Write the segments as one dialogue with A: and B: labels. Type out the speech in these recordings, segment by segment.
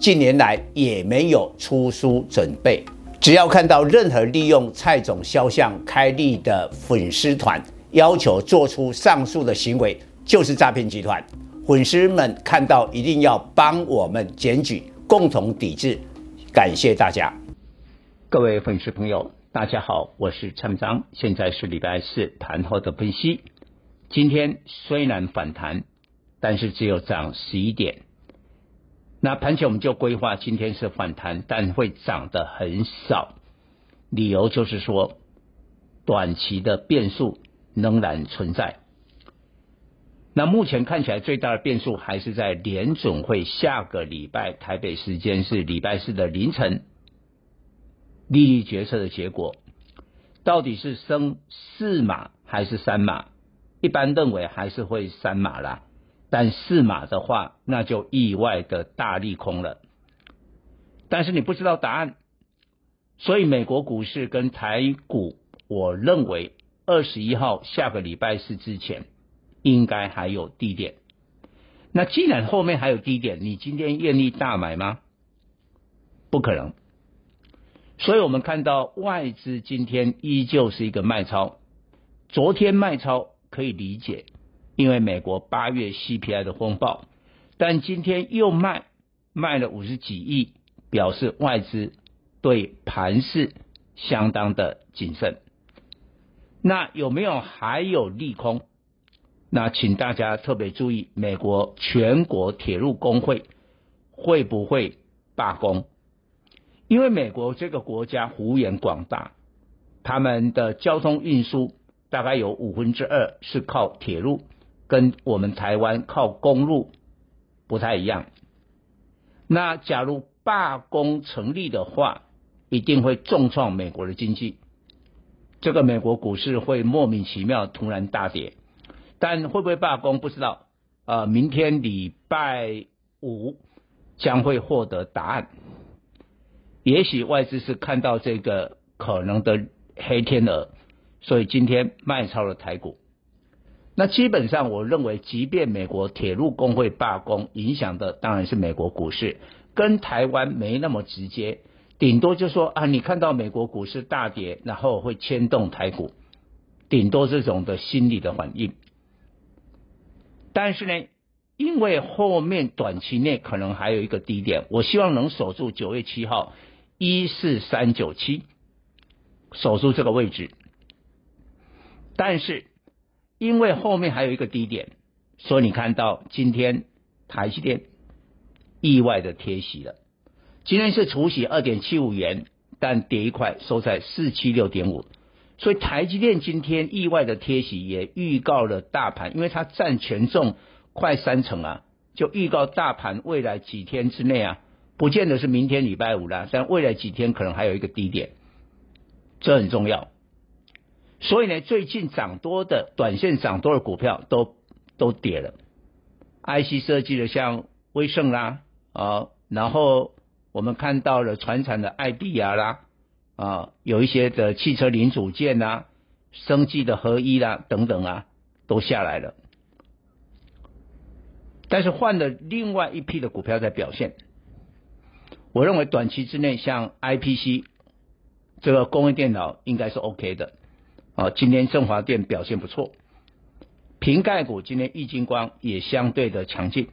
A: 近年来也没有出书准备。只要看到任何利用蔡总肖像开立的粉丝团，要求做出上述的行为，就是诈骗集团。粉丝们看到一定要帮我们检举，共同抵制。感谢大家，
B: 各位粉丝朋友。大家好，我是陈章，现在是礼拜四盘后的分析。今天虽然反弹，但是只有涨十一点。那盘前我们就规划今天是反弹，但会涨得很少。理由就是说，短期的变数仍然存在。那目前看起来最大的变数还是在联总会下个礼拜台北时间是礼拜四的凌晨。利率决策的结果到底是升四码还是三码？一般认为还是会三码啦，但四码的话，那就意外的大利空了。但是你不知道答案，所以美国股市跟台股，我认为二十一号下个礼拜四之前应该还有低点。那既然后面还有低点，你今天愿意大买吗？不可能。所以我们看到外资今天依旧是一个卖超，昨天卖超可以理解，因为美国八月 CPI 的风暴，但今天又卖，卖了五十几亿，表示外资对盘势相当的谨慎。那有没有还有利空？那请大家特别注意，美国全国铁路工会会不会罢工？因为美国这个国家幅员广大，他们的交通运输大概有五分之二是靠铁路，跟我们台湾靠公路不太一样。那假如罢工成立的话，一定会重创美国的经济，这个美国股市会莫名其妙突然大跌。但会不会罢工不知道，呃，明天礼拜五将会获得答案。也许外资是看到这个可能的黑天鹅，所以今天卖超了台股。那基本上我认为，即便美国铁路工会罢工，影响的当然是美国股市，跟台湾没那么直接。顶多就说啊，你看到美国股市大跌，然后会牵动台股，顶多这种的心理的反应。但是呢，因为后面短期内可能还有一个低点，我希望能守住九月七号。一四三九七，守住这个位置，但是因为后面还有一个低点，所以你看到今天台积电意外的贴息了。今天是除息二点七五元，但跌一块收在四七六点五，所以台积电今天意外的贴息也预告了大盘，因为它占权重快三成啊，就预告大盘未来几天之内啊。不见得是明天礼拜五啦，但未来几天可能还有一个低点，这很重要。所以呢，最近涨多的短线涨多的股票都都跌了。IC 设计的像威盛啦啊，然后我们看到了传产的爱迪亚啦啊，有一些的汽车零组件呐、生技的合一啦等等啊，都下来了。但是换了另外一批的股票在表现。我认为短期之内，像 IPC 这个工业电脑应该是 OK 的。啊，今天振华电表现不错，瓶盖股今天易晶光也相对的强劲，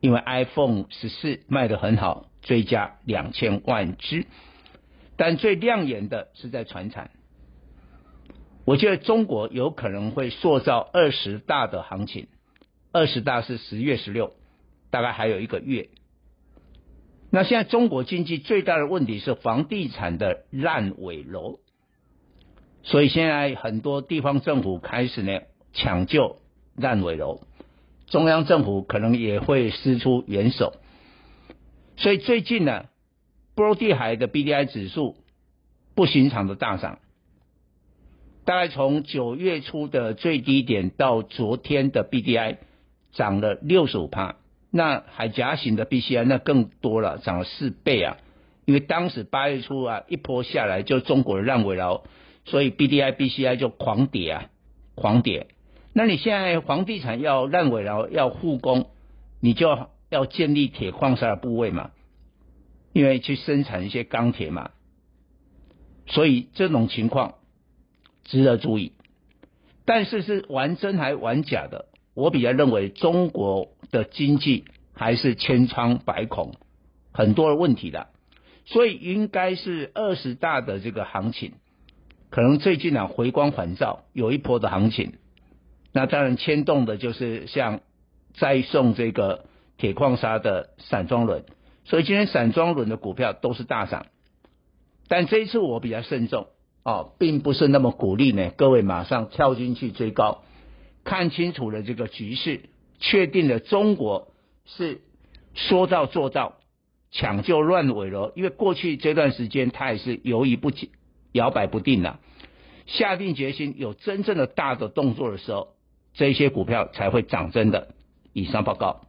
B: 因为 iPhone 十四卖得很好，追加两千万只。但最亮眼的是在船产，我觉得中国有可能会塑造二十大的行情，二十大是十月十六，大概还有一个月。那现在中国经济最大的问题是房地产的烂尾楼，所以现在很多地方政府开始呢抢救烂尾楼，中央政府可能也会释出援手，所以最近呢，波罗的海的 BDI 指数不寻常的大涨，大概从九月初的最低点到昨天的 BDI 涨了六十五趴，那海峡型的 BCI 那更多了，涨了四倍啊！因为当时八月初啊一波下来就中国的烂尾楼，所以 BDI、BCI 就狂跌啊，狂跌。那你现在房地产要烂尾了要复工，你就要建立铁矿砂的部位嘛，因为去生产一些钢铁嘛，所以这种情况值得注意。但是是玩真还玩假的？我比较认为中国的经济还是千疮百孔，很多的问题的，所以应该是二十大的这个行情，可能最近啊回光返照，有一波的行情。那当然牵动的就是像再送这个铁矿砂的散装轮，所以今天散装轮的股票都是大涨。但这一次我比较慎重哦，并不是那么鼓励呢，各位马上跳进去追高。看清楚了这个局势，确定了中国是说到做到，抢救乱尾楼。因为过去这段时间它也是犹豫不决、摇摆不定了，下定决心有真正的大的动作的时候，这些股票才会涨真的。以上报告。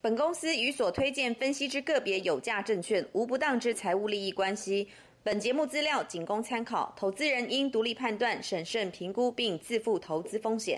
C: 本公司与所推荐分析之个别有价证券无不当之财务利益关系。本节目资料仅供参考，投资人应独立判断、审慎评估并自负投资风险。